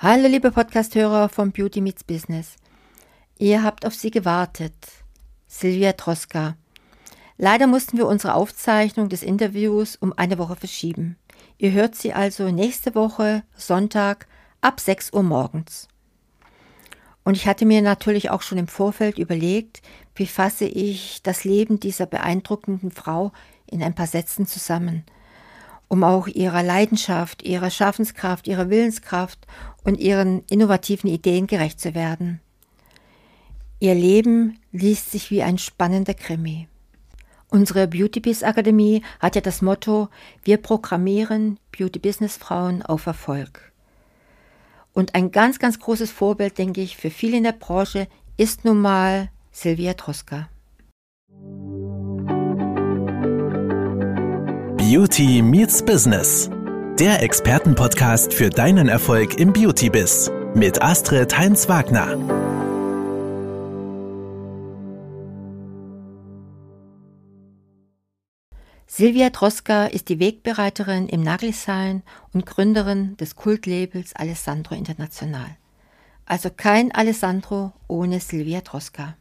Hallo liebe Podcasthörer vom Beauty Meets Business. Ihr habt auf sie gewartet. Silvia Troska. Leider mussten wir unsere Aufzeichnung des Interviews um eine Woche verschieben. Ihr hört sie also nächste Woche, Sonntag, ab 6 Uhr morgens. Und ich hatte mir natürlich auch schon im Vorfeld überlegt, wie fasse ich das Leben dieser beeindruckenden Frau in ein paar Sätzen zusammen – um auch ihrer Leidenschaft, ihrer Schaffenskraft, ihrer Willenskraft und ihren innovativen Ideen gerecht zu werden. Ihr Leben liest sich wie ein spannender Krimi. Unsere Beauty Biz Akademie hat ja das Motto, wir programmieren Beauty Business Frauen auf Erfolg. Und ein ganz, ganz großes Vorbild, denke ich, für viele in der Branche ist nun mal Silvia Troska. Beauty Meets Business. Der Expertenpodcast für deinen Erfolg im Beauty-Biz mit Astrid Heinz-Wagner. Silvia Troska ist die Wegbereiterin im Nageldesign und Gründerin des Kultlabels Alessandro International. Also kein Alessandro ohne Silvia Troska.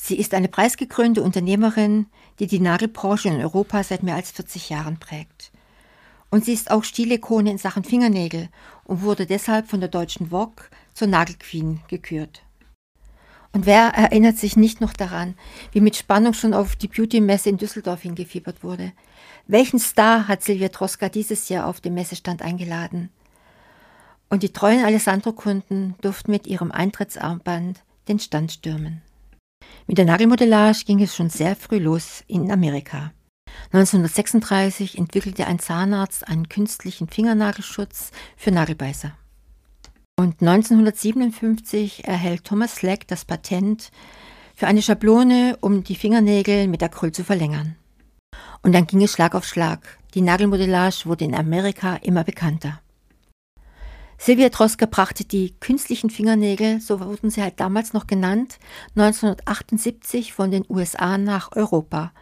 Sie ist eine preisgekrönte Unternehmerin, die die Nagelbranche in Europa seit mehr als 40 Jahren prägt. Und sie ist auch Stilikone in Sachen Fingernägel und wurde deshalb von der deutschen Vogue zur Nagelqueen gekürt. Und wer erinnert sich nicht noch daran, wie mit Spannung schon auf die Beauty-Messe in Düsseldorf hingefiebert wurde? Welchen Star hat Silvia Troska dieses Jahr auf dem Messestand eingeladen? Und die treuen Alessandro-Kunden durften mit ihrem Eintrittsarmband den Stand stürmen. Mit der Nagelmodellage ging es schon sehr früh los in Amerika. 1936 entwickelte ein Zahnarzt einen künstlichen Fingernagelschutz für Nagelbeißer. Und 1957 erhält Thomas Slack das Patent für eine Schablone, um die Fingernägel mit Acryl zu verlängern. Und dann ging es Schlag auf Schlag. Die Nagelmodellage wurde in Amerika immer bekannter. Silvia Troska brachte die künstlichen Fingernägel, so wurden sie halt damals noch genannt, 1978 von den USA nach Europa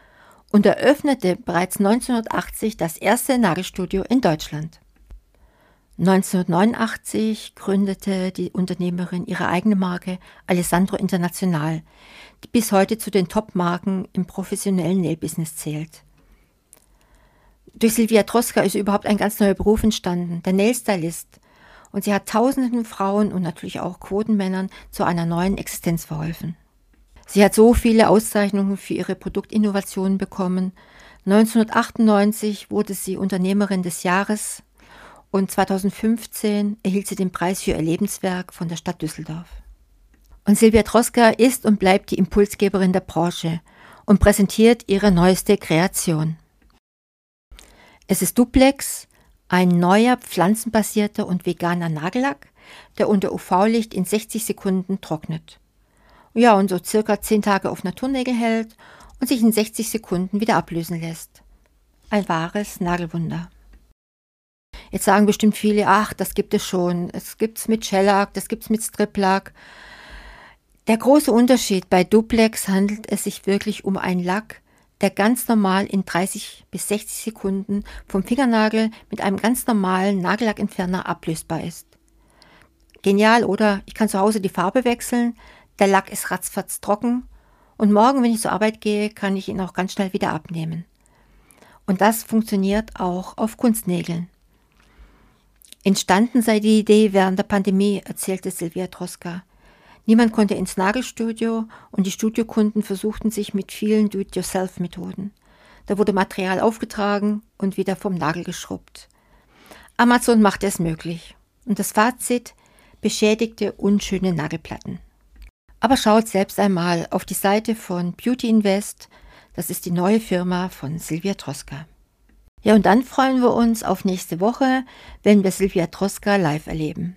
und eröffnete bereits 1980 das erste Nagelstudio in Deutschland. 1989 gründete die Unternehmerin ihre eigene Marke Alessandro International, die bis heute zu den Top-Marken im professionellen Nailbusiness zählt. Durch Silvia Troska ist überhaupt ein ganz neuer Beruf entstanden, der Nailstylist, und sie hat tausenden Frauen und natürlich auch Quotenmännern zu einer neuen Existenz verholfen. Sie hat so viele Auszeichnungen für ihre Produktinnovationen bekommen. 1998 wurde sie Unternehmerin des Jahres und 2015 erhielt sie den Preis für ihr Lebenswerk von der Stadt Düsseldorf. Und Silvia Troska ist und bleibt die Impulsgeberin der Branche und präsentiert ihre neueste Kreation. Es ist Duplex, ein neuer pflanzenbasierter und veganer Nagellack, der unter UV-Licht in 60 Sekunden trocknet. Ja, und so circa 10 Tage auf Naturnägel hält und sich in 60 Sekunden wieder ablösen lässt. Ein wahres Nagelwunder. Jetzt sagen bestimmt viele, ach, das gibt es schon. Es gibt's mit Shellac, das gibt's mit Striplack. Der große Unterschied bei Duplex handelt es sich wirklich um einen Lack, der ganz normal in 30 bis 60 Sekunden vom Fingernagel mit einem ganz normalen Nagellackentferner ablösbar ist. Genial, oder? Ich kann zu Hause die Farbe wechseln, der Lack ist ratzfatz trocken und morgen, wenn ich zur Arbeit gehe, kann ich ihn auch ganz schnell wieder abnehmen. Und das funktioniert auch auf Kunstnägeln. Entstanden sei die Idee während der Pandemie, erzählte Silvia Troska. Niemand konnte ins Nagelstudio und die Studiokunden versuchten sich mit vielen Do-it-yourself-Methoden. Da wurde Material aufgetragen und wieder vom Nagel geschrubbt. Amazon machte es möglich. Und das Fazit beschädigte unschöne Nagelplatten. Aber schaut selbst einmal auf die Seite von Beauty Invest. Das ist die neue Firma von Silvia Troska. Ja, und dann freuen wir uns auf nächste Woche, wenn wir Silvia Troska live erleben.